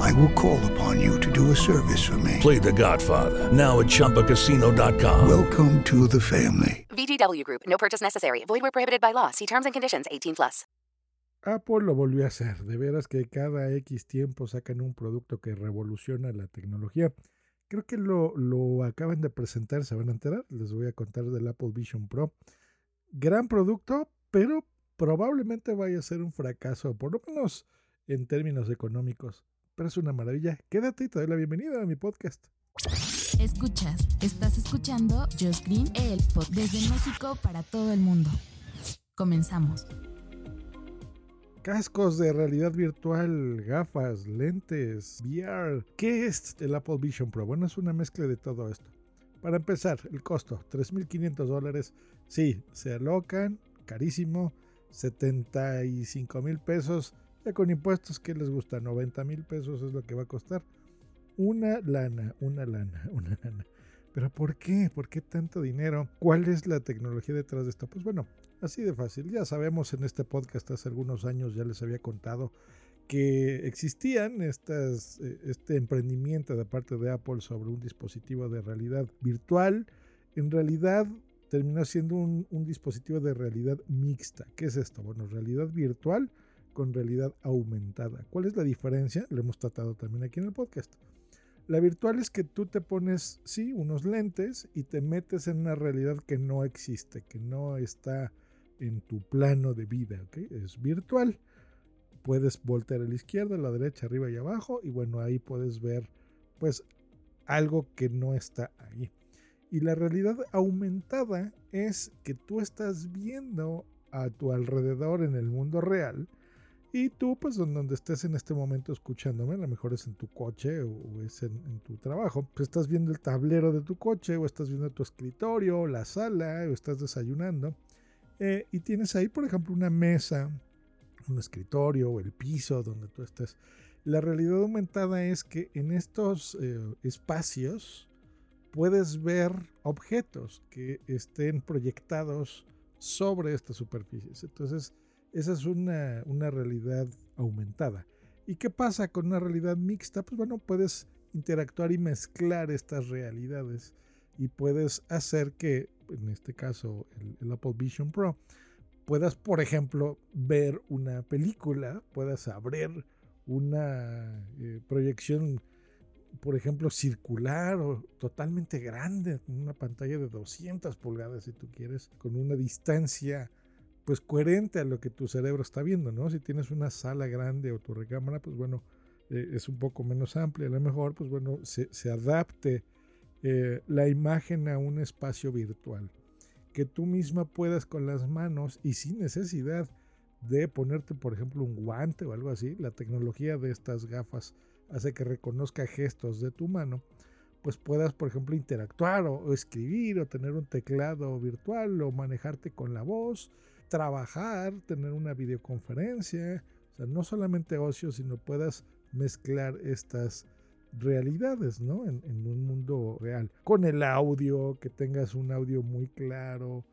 I will call upon you to do a service for me. Play The Godfather now at ChumbaCasino.com. Welcome to the family. VGW Group. No purchase necessary. Void where prohibited by law. See terms and conditions. 18 plus. Apple lo volvió a hacer. De veras que cada X tiempo sacan un producto que revoluciona la tecnología. Creo que lo, lo acaban de presentar, se van a enterar. Les voy a contar del Apple Vision Pro. Gran producto, pero probablemente vaya a ser un fracaso, por lo menos en términos económicos. Pero es una maravilla. Quédate y te doy la bienvenida a mi podcast. Escuchas, estás escuchando Just Green, el podcast desde México para todo el mundo. Comenzamos. Cascos de realidad virtual, gafas, lentes, VR. ¿Qué es el Apple Vision Pro? Bueno, es una mezcla de todo esto. Para empezar, el costo, 3.500 dólares. Sí, se alocan, carísimo, 75 mil pesos. Ya con impuestos, ¿qué les gusta? 90 mil pesos es lo que va a costar. Una lana, una lana, una lana. Pero ¿por qué? ¿Por qué tanto dinero? ¿Cuál es la tecnología detrás de esto? Pues bueno, así de fácil. Ya sabemos en este podcast hace algunos años ya les había contado que existían estas, eh, este emprendimiento de parte de Apple sobre un dispositivo de realidad virtual. En realidad terminó siendo un, un, dispositivo de realidad mixta. ¿Qué es esto? Bueno, realidad virtual con realidad aumentada. ¿Cuál es la diferencia? Lo hemos tratado también aquí en el podcast. La virtual es que tú te pones, sí, unos lentes y te metes en una realidad que no existe, que no está en tu plano de vida, ¿ok? Es virtual. Puedes voltear a la izquierda, a la derecha, arriba y abajo y bueno, ahí puedes ver pues algo que no está ahí. Y la realidad aumentada es que tú estás viendo a tu alrededor en el mundo real y tú, pues donde estés en este momento escuchándome, a lo mejor es en tu coche o, es en, en, tu trabajo, pues estás viendo el tablero de tu coche o estás viendo tu escritorio, la sala o estás desayunando eh, y tienes ahí, por ejemplo, una mesa, un escritorio o el piso donde tú estés. La realidad aumentada es que en estos eh, espacios puedes ver objetos que estén proyectados sobre estas superficies. Entonces, esa es una, una, realidad aumentada. ¿Y qué pasa con una realidad mixta? Pues bueno, puedes interactuar y mezclar estas realidades y puedes hacer que, en este caso, el, Apple Vision Pro, puedas, por ejemplo, ver una película, puedas abrir una eh, proyección, por ejemplo, circular o totalmente grande, una pantalla de 200 pulgadas si tú quieres, con una distancia pues coherente a lo que tu cerebro está viendo, ¿no? Si tienes una sala grande o tu recámara, pues bueno, eh, es un poco menos amplia, a lo mejor, pues bueno, se, adapte eh, la imagen a un espacio virtual. Que tú misma puedas con las manos y sin necesidad de ponerte, por ejemplo, un guante o algo así, la tecnología de estas gafas hace que reconozca gestos de tu mano, pues puedas, por ejemplo, interactuar o escribir o tener un teclado virtual o manejarte con la voz trabajar, tener una videoconferencia, o sea, no solamente ocio, sino puedas mezclar estas realidades, ¿no? En, un mundo real. Con el audio, que tengas un audio muy claro,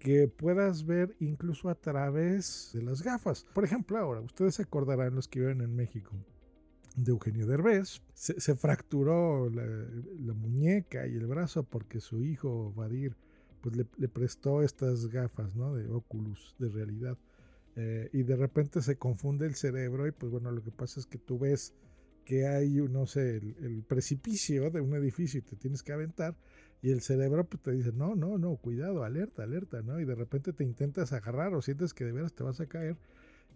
que puedas ver incluso a través de las gafas. Por ejemplo, ahora, ustedes se acordarán los que viven en México de Eugenio Derbez, se, se fracturó la, la, muñeca y el brazo porque su hijo Vadir pues le, prestó estas gafas, ¿no? De Oculus, de realidad. Eh, y de repente se confunde el cerebro y pues bueno, lo que pasa es que tú ves que hay, no sé, el, el, precipicio de un edificio y te tienes que aventar y el cerebro pues, te dice, no, no, no, cuidado, alerta, alerta, ¿no? Y de repente te intentas agarrar o sientes que de veras te vas a caer.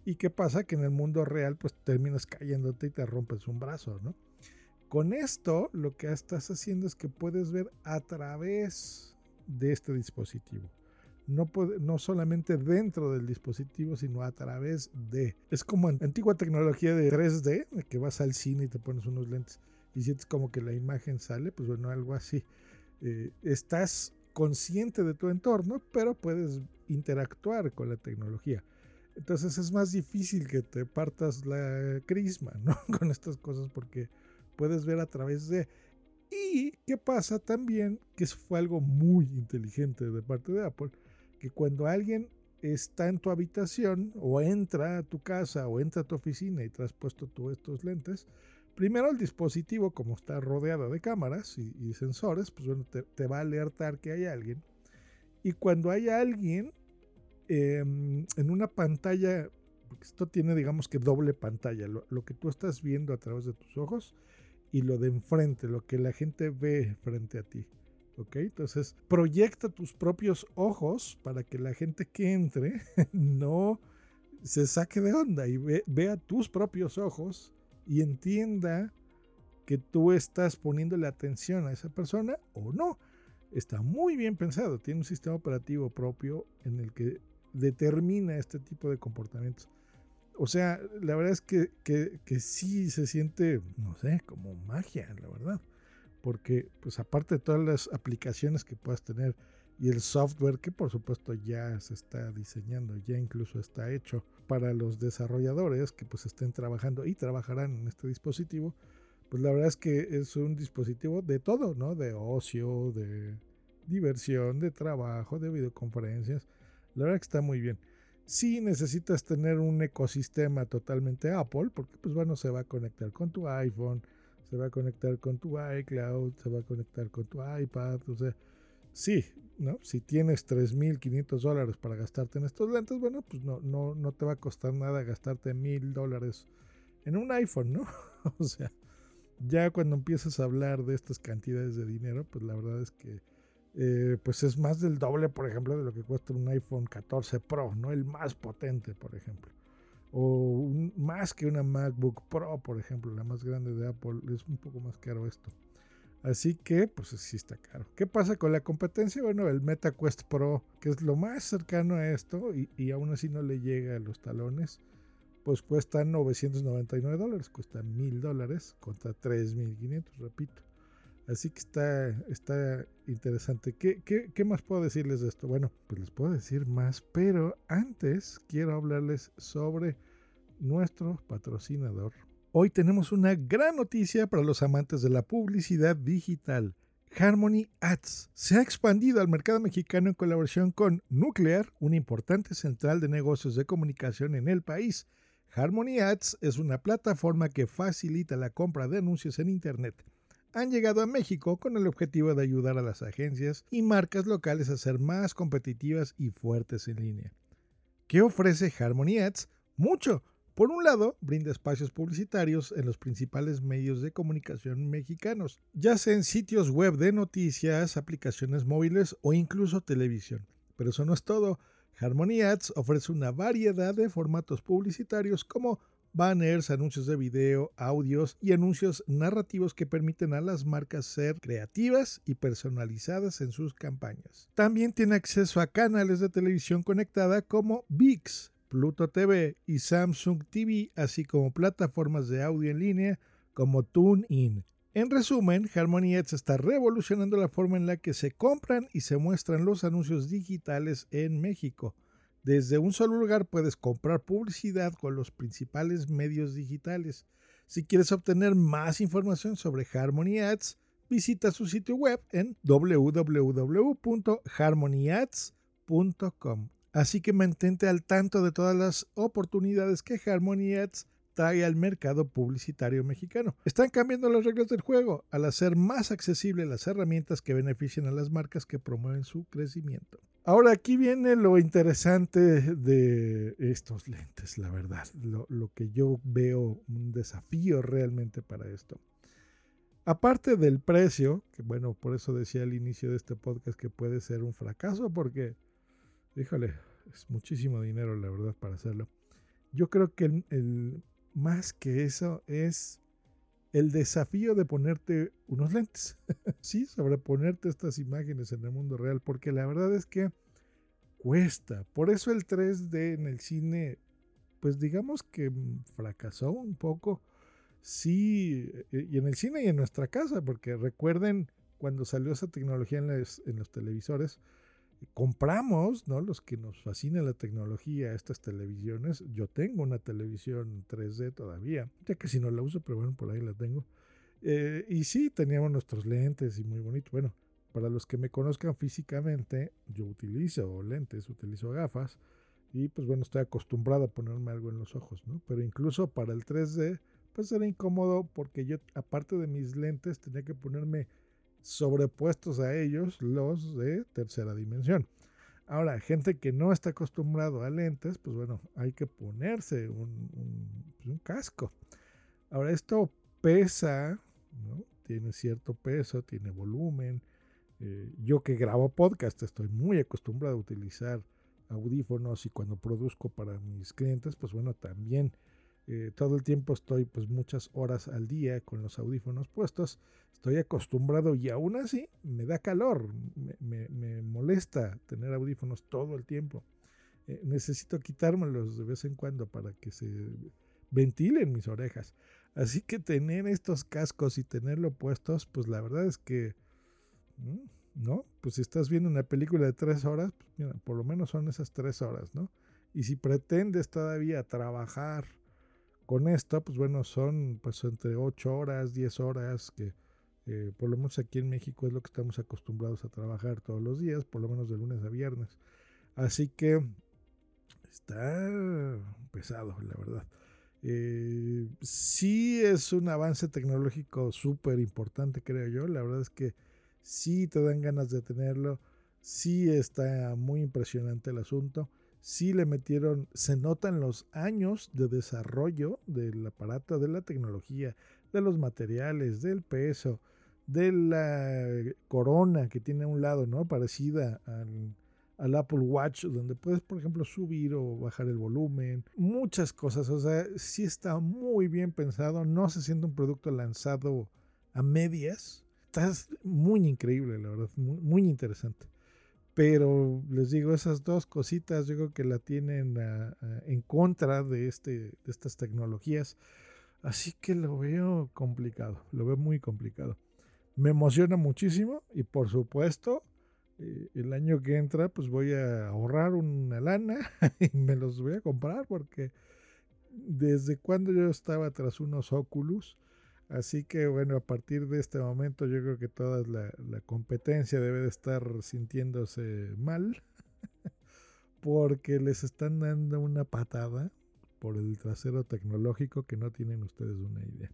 ¿Y qué pasa? Que en el mundo real pues terminas cayéndote y te rompes un brazo, ¿no? Con esto lo que estás haciendo es que puedes ver a través de este dispositivo. No, no solamente dentro del dispositivo, sino a través de. Es como antigua tecnología de 3D, que vas al cine y te pones unos lentes y sientes como que la imagen sale, pues bueno, algo así. Eh, estás consciente de tu entorno, pero puedes interactuar con la tecnología. Entonces es más difícil que te partas la crisma. Con estas cosas porque puedes ver a través de... Y qué pasa también, que eso fue algo muy inteligente de parte de Apple, que cuando alguien está en tu habitación o entra a tu casa o entra a tu oficina y te has puesto tú estos lentes, primero el dispositivo, como está rodeado de cámaras y, sensores, pues bueno, te, va a alertar que hay alguien. Y cuando hay alguien em, en una pantalla, esto tiene digamos que doble pantalla, lo, lo, que tú estás viendo a través de tus ojos y lo de enfrente, lo que la gente ve frente a ti. ¿Ok? Entonces, proyecta tus propios ojos para que la gente que entre no se saque de onda y vea tus propios ojos y entienda que tú estás poniéndole atención a esa persona o no. Está muy bien pensado, tiene un sistema operativo propio en el que determina este tipo de comportamientos. O sea, la verdad es que, que, que sí se siente, no sé, como magia, la verdad porque pues aparte de todas las aplicaciones que puedas tener y el software que por supuesto ya se está diseñando, ya incluso está hecho para los desarrolladores que pues estén trabajando y trabajarán en este dispositivo, pues la verdad es que es un dispositivo de todo, ¿no? De ocio, de diversión, de trabajo, de videoconferencias. La verdad que está muy bien. Si necesitas tener un ecosistema totalmente Apple, porque pues bueno, se va a conectar con tu iPhone, se va a conectar con tu iCloud, se va a conectar con tu iPad, o sea, sí, ¿no? Si tienes 3.500 dólares para gastarte en estos lentes, bueno, pues no, no, no te va a costar nada gastarte 1.000 dólares en un iPhone, ¿no? o sea, ya cuando empiezas a hablar de estas cantidades de dinero, pues la verdad es que eh, pues es más del doble, por ejemplo, de lo que cuesta un iPhone 14 Pro, ¿no? El más potente, por ejemplo o más que una MacBook Pro, por ejemplo, la más grande de Apple, es un poco más caro esto. Así que, pues sí está caro. ¿Qué pasa con la competencia? Bueno, el MetaQuest Pro, que es lo más cercano a esto y, y aún así no le llega a los talones, pues cuesta 999 dólares, cuesta 1000 dólares contra 3500, repito. Así que está, está interesante. ¿Qué, ¿Qué, más puedo decirles de esto? Bueno, pues les puedo decir más, pero antes quiero hablarles sobre nuestro patrocinador. Hoy tenemos una gran noticia para los amantes de la publicidad digital. Harmony Ads se ha expandido al mercado mexicano en colaboración con Nuclear, una importante central de negocios de comunicación en el país. Harmony Ads es una plataforma que facilita la compra de anuncios en Internet han llegado a México con el objetivo de ayudar a las agencias y marcas locales a ser más competitivas y fuertes en línea. ¿Qué ofrece Harmony Ads? Mucho. Por un lado, brinda espacios publicitarios en los principales medios de comunicación mexicanos, ya sea en sitios web de noticias, aplicaciones móviles o incluso televisión. Pero eso no es todo. Harmony Ads ofrece una variedad de formatos publicitarios como banners, anuncios de video, audios y anuncios narrativos que permiten a las marcas ser creativas y personalizadas en sus campañas. También tiene acceso a canales de televisión conectada como VIX, Pluto TV y Samsung TV, así como plataformas de audio en línea como TuneIn. En resumen, Harmony Ads está revolucionando la forma en la que se compran y se muestran los anuncios digitales en México. Desde un solo lugar puedes comprar publicidad con los principales medios digitales. Si quieres obtener más información sobre Harmony Ads, visita su sitio web en www.harmonyads.com. Así que mantente al tanto de todas las oportunidades que Harmony Ads trae al mercado publicitario mexicano. Están cambiando las reglas del juego al hacer más accesibles las herramientas que benefician a las marcas que promueven su crecimiento. Ahora aquí viene lo interesante de estos lentes, la verdad, lo, que yo veo un desafío realmente para esto. Aparte del precio, que bueno, por eso decía al inicio de este podcast que puede ser un fracaso, porque, híjole, es muchísimo dinero la verdad para hacerlo. Yo creo que el más que eso es el desafío de ponerte unos lentes. sí, sobreponerte estas imágenes en el mundo real, porque la verdad es que cuesta. Por eso el 3D en el cine, pues digamos que mm, fracasó un poco. Sí, eh, y en el cine y en nuestra casa, porque recuerden cuando salió esa tecnología en, en los televisores, compramos, ¿no? Los que nos fascina la tecnología, estas televisiones. Yo tengo una televisión 3D todavía, ya que si no la uso, pero bueno, por ahí la tengo. Eh, y sí, teníamos nuestros lentes y muy bonito. Bueno, para los que me conozcan físicamente, yo utilizo lentes, utilizo gafas. Y pues bueno, estoy acostumbrado a ponerme algo en los ojos, ¿no? Pero incluso para el 3D, pues era incómodo porque yo, aparte de mis lentes, tenía que ponerme sobrepuestos a ellos los de tercera dimensión. Ahora, gente que no está acostumbrado a lentes, pues bueno, hay que ponerse un, pues, casco. Ahora, esto pesa, tiene cierto peso, tiene volumen. Eh, yo que grabo podcast estoy muy acostumbrado a utilizar audífonos y cuando produzco para mis clientes, pues bueno, también eh, todo el tiempo estoy pues muchas horas al día con los audífonos puestos, estoy acostumbrado y aún así me da calor, me, molesta tener audífonos todo el tiempo. Eh, necesito quitármelos de vez en cuando para que se ventilen mis orejas. Así que tener estos cascos y tenerlo puestos, pues la verdad es que, mm, ¿no? Pues si estás viendo una película de tres horas, pues por lo menos son esas tres horas, ¿no? Y si pretendes todavía trabajar con esto, pues bueno, son pues entre 8 horas, 10 horas, que eh, por lo menos aquí en México es lo que estamos acostumbrados a trabajar todos los días, por lo menos de lunes a viernes. Así que está pesado, la verdad. Eh, sí es un avance tecnológico súper importante, creo yo. La verdad es que sí te dan ganas de tenerlo. Sí está muy impresionante el asunto sí le metieron, se notan los años de desarrollo del aparato, de la tecnología, de los materiales, del peso, de la corona que tiene a un lado, ¿no? Parecida al, Apple Watch, donde puedes, por ejemplo, subir o bajar el volumen, muchas cosas, o sea, sí está muy bien pensado, no se siente un producto lanzado a medias, está muy increíble, la verdad, muy interesante. Pero les digo, esas dos cositas yo creo que la tienen ah, ah, en contra de, este, de estas tecnologías. Así que lo veo complicado, lo veo muy complicado. Me emociona muchísimo y por supuesto eh, el año que entra pues voy a ahorrar una lana y me los voy a comprar porque desde cuando yo estaba tras unos Oculus, Así que bueno, a partir de este momento yo creo que toda la, competencia debe de estar sintiéndose mal porque les están dando una patada por el trasero tecnológico que no tienen ustedes una idea.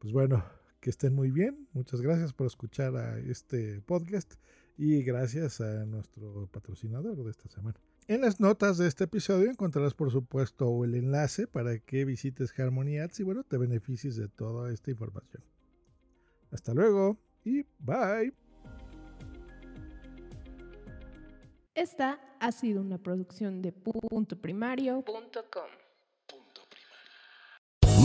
Pues bueno, que estén muy bien. Muchas gracias por escuchar este podcast y gracias a nuestro patrocinador de esta semana. En las notas de este episodio encontrarás por supuesto el enlace para que visites Harmony Ads y bueno, te beneficies de toda esta información. Hasta luego y bye. Esta ha sido una producción de punto primario.com.